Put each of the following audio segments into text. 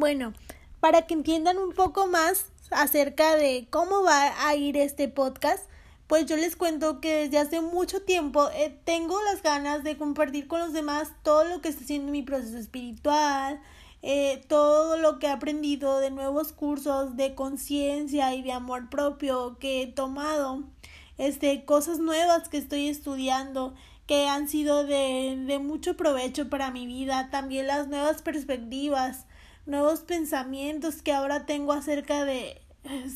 Bueno, para que entiendan un poco más acerca de cómo va a ir este podcast, pues yo les cuento que desde hace mucho tiempo eh, tengo las ganas de compartir con los demás todo lo que está haciendo mi proceso espiritual, eh, todo lo que he aprendido de nuevos cursos de conciencia y de amor propio que he tomado, este, cosas nuevas que estoy estudiando que han sido de, de mucho provecho para mi vida, también las nuevas perspectivas, nuevos pensamientos que ahora tengo acerca de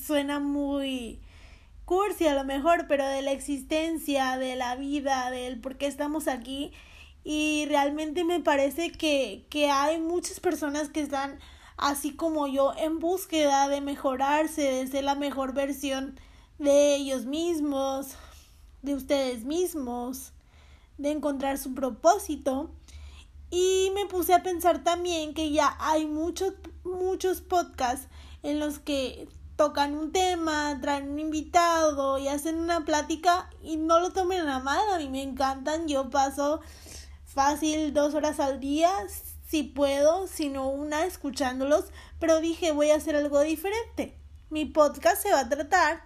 suena muy cursi a lo mejor, pero de la existencia, de la vida, del por qué estamos aquí y realmente me parece que, que hay muchas personas que están así como yo en búsqueda de mejorarse, de ser la mejor versión de ellos mismos, de ustedes mismos, de encontrar su propósito. Y me puse a pensar también que ya hay muchos, muchos podcasts en los que tocan un tema, traen un invitado y hacen una plática y no lo tomen a mal, a mí me encantan, yo paso fácil dos horas al día, si puedo, si no una, escuchándolos, pero dije voy a hacer algo diferente. Mi podcast se va a tratar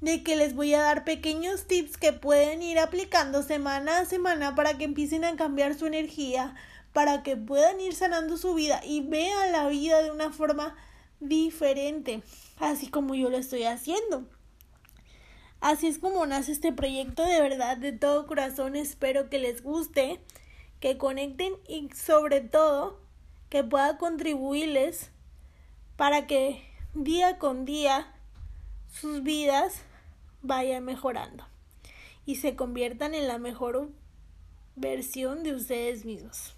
de que les voy a dar pequeños tips que pueden ir aplicando semana a semana para que empiecen a cambiar su energía, para que puedan ir sanando su vida y vean la vida de una forma diferente, así como yo lo estoy haciendo. Así es como nace este proyecto, de verdad, de todo corazón, espero que les guste que conecten y sobre todo que pueda contribuirles para que día con día sus vidas vayan mejorando y se conviertan en la mejor versión de ustedes mismos.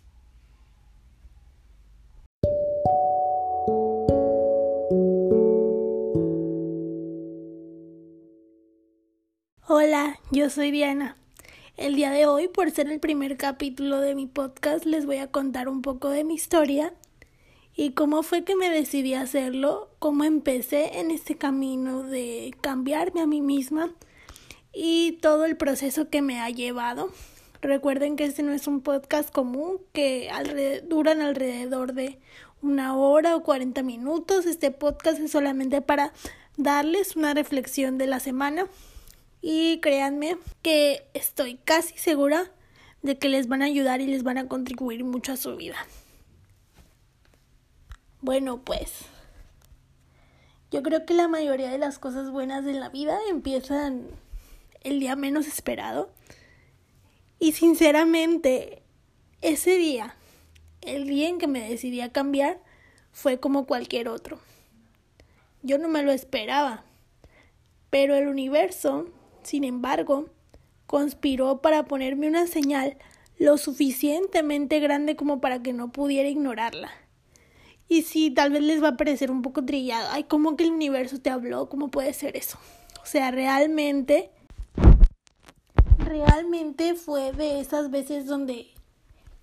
Hola, yo soy Diana. El día de hoy, por ser el primer capítulo de mi podcast, les voy a contar un poco de mi historia y cómo fue que me decidí a hacerlo, cómo empecé en este camino de cambiarme a mí misma y todo el proceso que me ha llevado. Recuerden que este no es un podcast común que duran alrededor de una hora o 40 minutos. Este podcast es solamente para darles una reflexión de la semana y créanme que estoy casi segura de que les van a ayudar y les van a contribuir mucho a su vida. Bueno, pues yo creo que la mayoría de las cosas buenas de la vida empiezan el día menos esperado. Y sinceramente, ese día, el día en que me decidí a cambiar, fue como cualquier otro. Yo no me lo esperaba, pero el universo sin embargo, conspiró para ponerme una señal lo suficientemente grande como para que no pudiera ignorarla. Y sí, tal vez les va a parecer un poco trillado. Ay, ¿cómo que el universo te habló? ¿Cómo puede ser eso? O sea, realmente, realmente fue de esas veces donde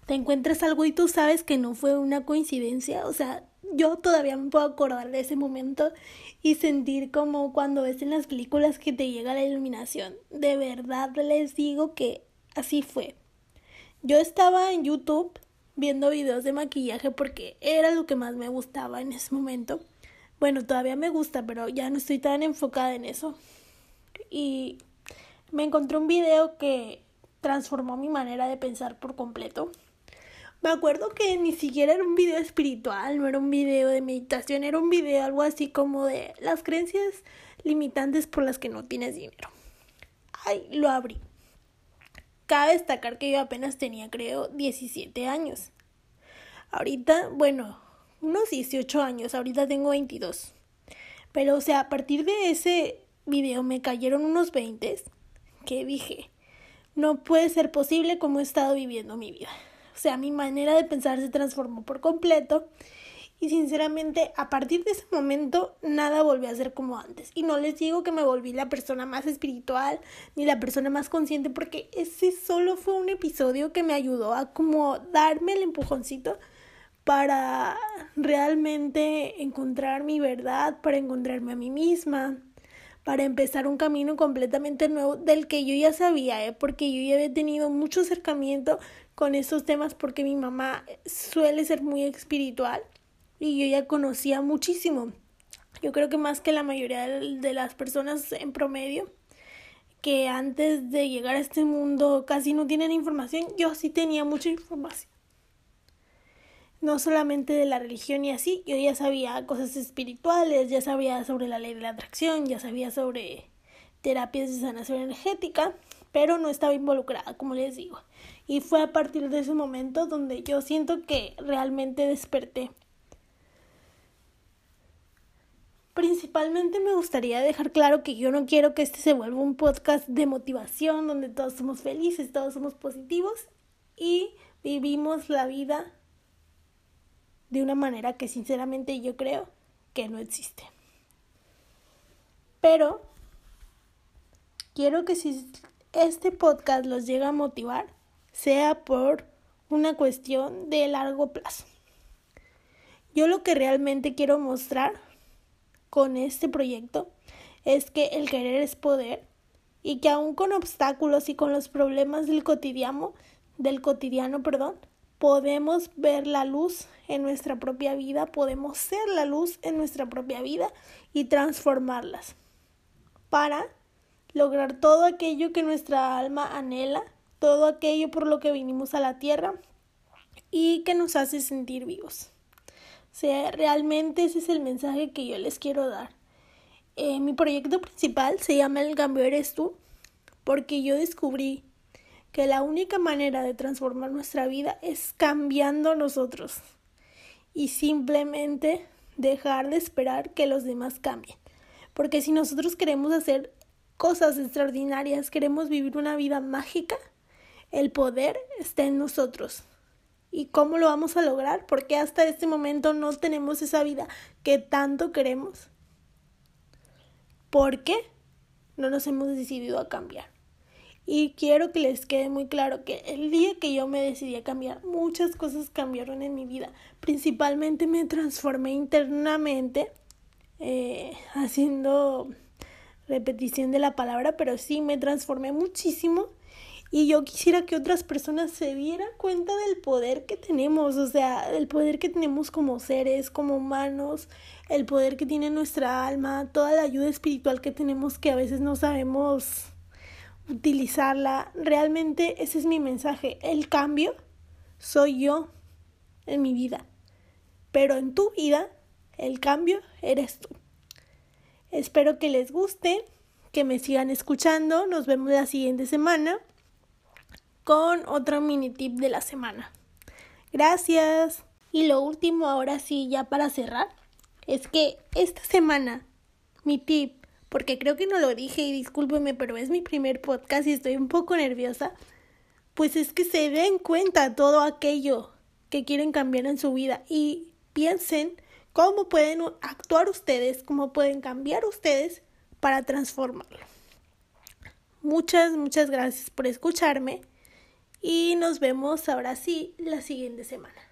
te encuentras algo y tú sabes que no fue una coincidencia. O sea, yo todavía me puedo acordar de ese momento y sentir como cuando ves en las películas que te llega la iluminación. De verdad les digo que así fue. Yo estaba en YouTube viendo videos de maquillaje porque era lo que más me gustaba en ese momento. Bueno, todavía me gusta, pero ya no estoy tan enfocada en eso. Y me encontré un video que transformó mi manera de pensar por completo. Me acuerdo que ni siquiera era un video espiritual, no era un video de meditación, era un video algo así como de las creencias limitantes por las que no tienes dinero. Ay, lo abrí. Cabe destacar que yo apenas tenía, creo, 17 años. Ahorita, bueno, unos 18 años, ahorita tengo 22. Pero, o sea, a partir de ese video me cayeron unos 20 que dije, no puede ser posible como he estado viviendo mi vida. O sea, mi manera de pensar se transformó por completo. Y sinceramente, a partir de ese momento, nada volvió a ser como antes. Y no les digo que me volví la persona más espiritual ni la persona más consciente, porque ese solo fue un episodio que me ayudó a como darme el empujoncito para realmente encontrar mi verdad, para encontrarme a mí misma, para empezar un camino completamente nuevo del que yo ya sabía, ¿eh? porque yo ya había tenido mucho acercamiento con esos temas porque mi mamá suele ser muy espiritual y yo ya conocía muchísimo. Yo creo que más que la mayoría de las personas en promedio que antes de llegar a este mundo casi no tienen información, yo sí tenía mucha información. No solamente de la religión y así, yo ya sabía cosas espirituales, ya sabía sobre la ley de la atracción, ya sabía sobre terapias de sanación energética, pero no estaba involucrada, como les digo. Y fue a partir de ese momento donde yo siento que realmente desperté. Principalmente me gustaría dejar claro que yo no quiero que este se vuelva un podcast de motivación donde todos somos felices, todos somos positivos y vivimos la vida de una manera que sinceramente yo creo que no existe. Pero quiero que si este podcast los llega a motivar, sea por una cuestión de largo plazo. Yo lo que realmente quiero mostrar con este proyecto es que el querer es poder y que aún con obstáculos y con los problemas del cotidiano, del cotidiano, perdón, podemos ver la luz en nuestra propia vida, podemos ser la luz en nuestra propia vida y transformarlas para lograr todo aquello que nuestra alma anhela, todo aquello por lo que vinimos a la tierra y que nos hace sentir vivos. O sea, realmente ese es el mensaje que yo les quiero dar. Eh, mi proyecto principal se llama El cambio eres tú, porque yo descubrí que la única manera de transformar nuestra vida es cambiando nosotros y simplemente dejar de esperar que los demás cambien. Porque si nosotros queremos hacer cosas extraordinarias, queremos vivir una vida mágica, el poder está en nosotros. ¿Y cómo lo vamos a lograr? Porque hasta este momento no tenemos esa vida que tanto queremos. ¿Por qué? No nos hemos decidido a cambiar. Y quiero que les quede muy claro que el día que yo me decidí a cambiar, muchas cosas cambiaron en mi vida. Principalmente me transformé internamente, eh, haciendo repetición de la palabra, pero sí me transformé muchísimo. Y yo quisiera que otras personas se dieran cuenta del poder que tenemos, o sea, del poder que tenemos como seres, como humanos, el poder que tiene nuestra alma, toda la ayuda espiritual que tenemos que a veces no sabemos utilizarla. Realmente ese es mi mensaje. El cambio soy yo en mi vida. Pero en tu vida, el cambio eres tú. Espero que les guste, que me sigan escuchando. Nos vemos la siguiente semana con otro mini tip de la semana. Gracias. Y lo último, ahora sí, ya para cerrar, es que esta semana mi tip porque creo que no lo dije y discúlpeme, pero es mi primer podcast y estoy un poco nerviosa, pues es que se den cuenta todo aquello que quieren cambiar en su vida y piensen cómo pueden actuar ustedes, cómo pueden cambiar ustedes para transformarlo. Muchas, muchas gracias por escucharme y nos vemos ahora sí la siguiente semana.